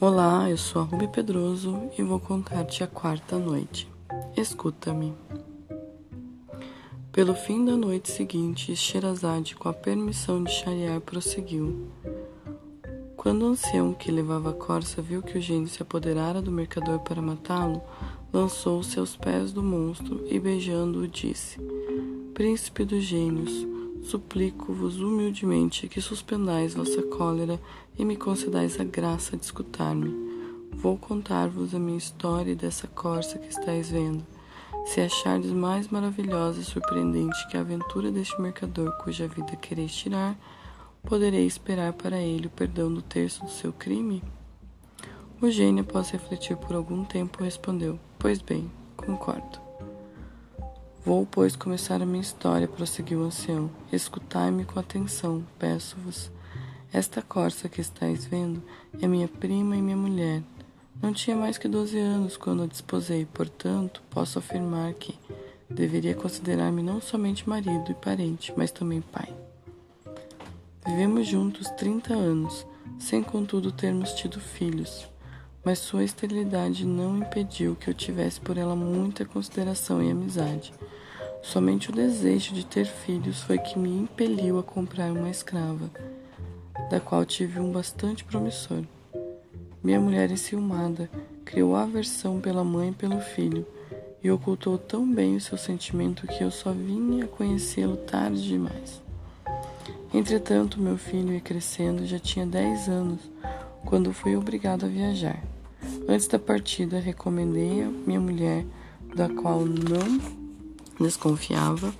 Olá, eu sou a Ruby Pedroso e vou contar-te a quarta noite. Escuta-me. Pelo fim da noite seguinte, Sherazade, com a permissão de Shariar, prosseguiu. Quando o ancião que levava a corça viu que o gênio se apoderara do mercador para matá-lo, lançou-se aos pés do monstro e, beijando-o, disse: Príncipe dos gênios, Suplico-vos humildemente que suspendais vossa cólera e me concedais a graça de escutar-me. Vou contar-vos a minha história dessa corça que estáis vendo. Se achardes mais maravilhosa e surpreendente que a aventura deste mercador cuja vida quereis tirar, poderei esperar para ele o perdão do terço do seu crime? O gênio, após refletir por algum tempo, respondeu: Pois bem, concordo. Vou, pois, começar a minha história, prosseguiu o ancião. Escutai-me com atenção, peço-vos. Esta corça que estáis vendo é minha prima e minha mulher. Não tinha mais que doze anos quando a desposei, portanto, posso afirmar que deveria considerar-me não somente marido e parente, mas também pai. Vivemos juntos trinta anos, sem contudo termos tido filhos, mas sua esterilidade não impediu que eu tivesse por ela muita consideração e amizade. Somente o desejo de ter filhos foi que me impeliu a comprar uma escrava, da qual tive um bastante promissor. Minha mulher enciumada criou aversão pela mãe e pelo filho e ocultou tão bem o seu sentimento que eu só vinha a conhecê-lo tarde demais. Entretanto, meu filho ia crescendo e já tinha dez anos quando fui obrigado a viajar. Antes da partida, recomendei a minha mulher, da qual não desconfiava,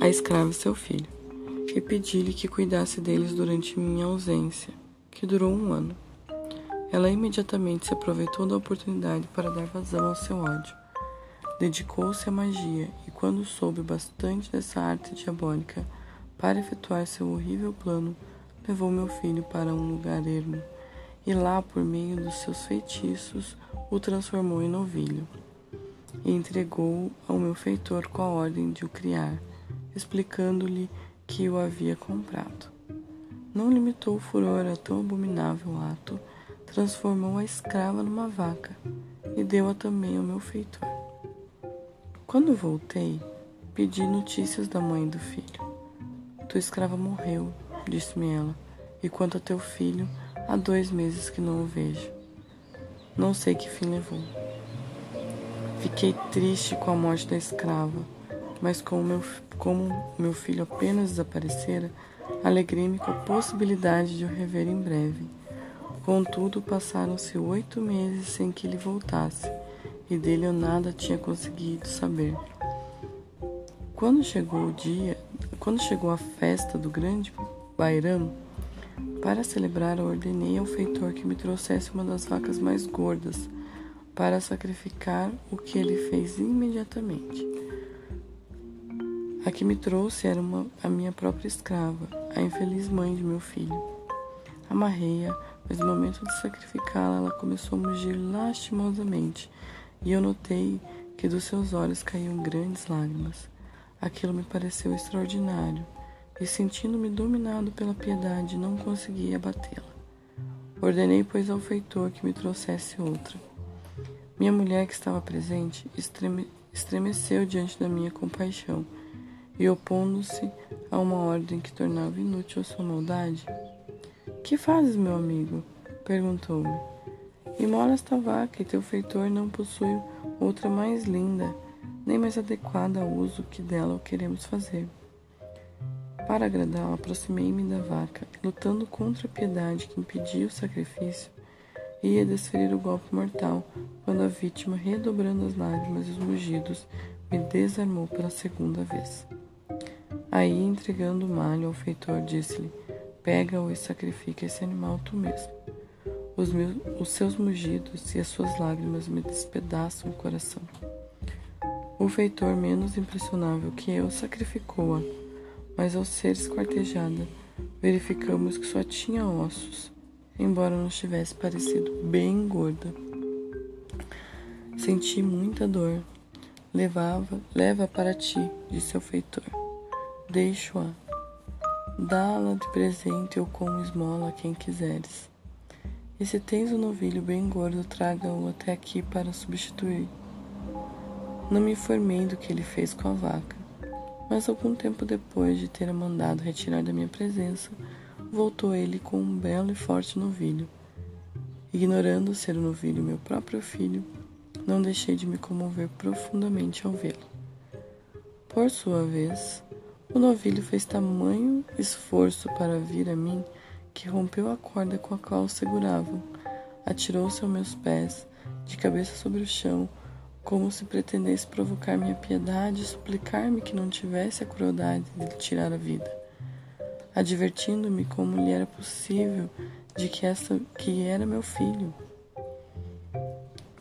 a escrava e seu filho, e pedi-lhe que cuidasse deles durante minha ausência, que durou um ano. Ela imediatamente se aproveitou da oportunidade para dar vazão ao seu ódio. Dedicou-se à magia e, quando soube bastante dessa arte diabólica para efetuar seu horrível plano, levou meu filho para um lugar ermo e lá, por meio dos seus feitiços, o transformou em novilho e entregou ao meu feitor com a ordem de o criar, explicando-lhe que o havia comprado. Não limitou o furor a tão abominável ato, transformou a escrava numa vaca e deu-a também ao meu feitor. Quando voltei, pedi notícias da mãe do filho. Tua escrava morreu, disse-me ela, e quanto a teu filho, há dois meses que não o vejo. Não sei que fim levou. Fiquei triste com a morte da escrava, mas como meu, como meu filho apenas desaparecera, alegrei-me com a possibilidade de o rever em breve. Contudo, passaram-se oito meses sem que ele voltasse, e dele eu nada tinha conseguido saber. Quando chegou o dia, quando chegou a festa do grande Bairam, para celebrar, ordenei ao feitor que me trouxesse uma das vacas mais gordas para sacrificar o que ele fez imediatamente. A que me trouxe era uma, a minha própria escrava, a infeliz mãe de meu filho. Amarrei-a, mas no momento de sacrificá-la, ela começou a mugir lastimosamente, e eu notei que dos seus olhos caíam grandes lágrimas. Aquilo me pareceu extraordinário, e sentindo-me dominado pela piedade, não consegui abatê-la. Ordenei, pois, ao feitor que me trouxesse outra. Minha mulher, que estava presente, estreme estremeceu diante da minha compaixão e, opondo-se a uma ordem que tornava inútil a sua maldade, Que fazes, meu amigo? perguntou-me. Imola esta vaca e teu feitor não possui outra mais linda, nem mais adequada ao uso que dela queremos fazer. Para agradá-la, aproximei-me da vaca, lutando contra a piedade que impedia o sacrifício ia desferir o golpe mortal, quando a vítima, redobrando as lágrimas e os mugidos, me desarmou pela segunda vez. Aí, entregando o malho ao feitor, disse-lhe: Pega-o e sacrifica esse animal tu mesmo. Os, meus, os seus mugidos e as suas lágrimas me despedaçam o coração. O feitor, menos impressionável que eu, sacrificou-a, mas ao ser esquartejada, verificamos que só tinha ossos embora não tivesse parecido bem gorda. Senti muita dor. Levava, leva para ti, disse o feitor. Deixo-a. Dá-la de presente ou como esmola a quem quiseres. E se tens um novilho bem gordo, traga-o até aqui para substituir. Não me informei do que ele fez com a vaca, mas algum tempo depois de ter mandado retirar da minha presença, voltou ele com um belo e forte novilho. Ignorando ser o novilho meu próprio filho, não deixei de me comover profundamente ao vê-lo. Por sua vez, o novilho fez tamanho esforço para vir a mim que rompeu a corda com a qual o atirou-se aos meus pés, de cabeça sobre o chão, como se pretendesse provocar minha piedade e suplicar-me que não tivesse a crueldade de lhe tirar a vida, advertindo-me como lhe era possível de que essa que era meu filho.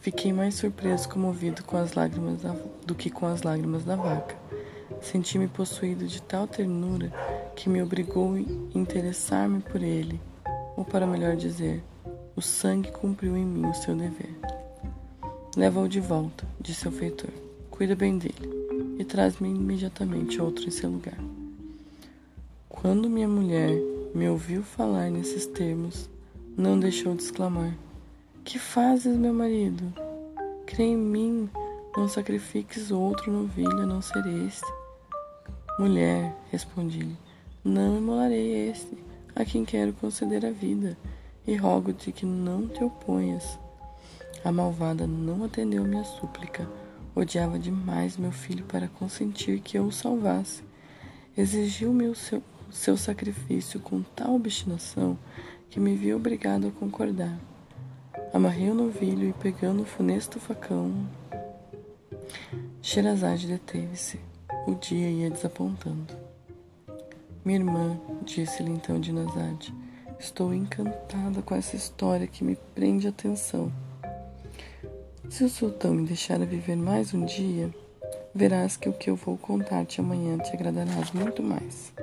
Fiquei mais surpreso comovido com as lágrimas da, do que com as lágrimas da vaca. Senti-me possuído de tal ternura que me obrigou a interessar-me por ele, ou para melhor dizer, o sangue cumpriu em mim o seu dever. Leva-o de volta, disse o feitor. Cuida bem dele e traz-me imediatamente outro em seu lugar. Quando minha mulher me ouviu falar nesses termos, não deixou de exclamar: Que fazes, meu marido? Crê em mim, não sacrifiques outro novilho a não ser este. Mulher, respondi-lhe, não imolarei este, a quem quero conceder a vida, e rogo-te que não te oponhas. A malvada não atendeu minha súplica. Odiava demais meu filho para consentir que eu o salvasse. Exigiu-me o seu, seu sacrifício com tal obstinação que me vi obrigado a concordar. Amarrei o novilho e, pegando o funesto facão, Sherazade deteve-se. O dia ia desapontando. Minha irmã, disse-lhe então Dinazade, estou encantada com essa história que me prende a atenção. Se o sultão me deixar viver mais um dia, verás que o que eu vou contar-te amanhã te agradará muito mais.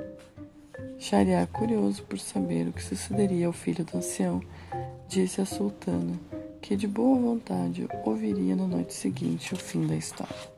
Shariar, curioso por saber o que sucederia ao filho do ancião, disse à sultana que de boa vontade ouviria na noite seguinte o fim da história.